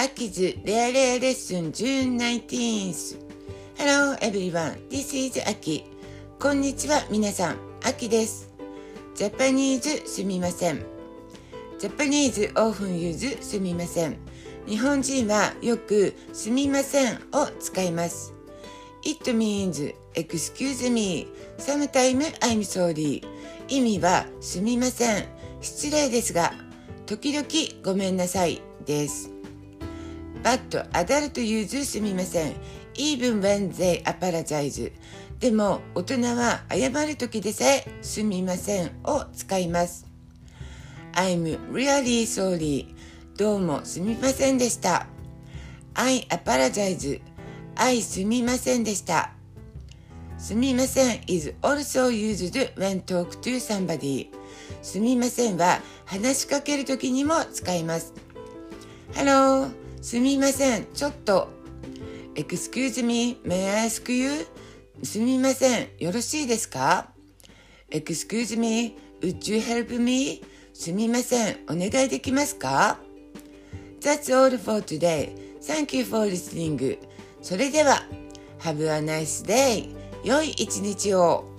アキレアレアレッスン June19thHello everyone, this is 秋こんにちは皆さん、秋です。ジャパニーズすみません。ジャパニーズオーフンユーズすみません。日本人はよくすみませんを使います。It means excuse me sometime I'm sorry. 意味はすみません。失礼ですが時々ごめんなさいです。But adult use すみません even when they apologize でも大人は謝る時でさえすみませんを使います I'm really sorry どうもすみませんでした I apologize I すみませんでしたすみません is also used when talk to somebody すみませんは話しかけるときにも使います Hello すみませんちょっと Excuse me may I ask you すみませんよろしいですか Excuse me would you help me すみませんお願いできますか That's all for today Thank you for listening それでは Have a nice day 良い一日を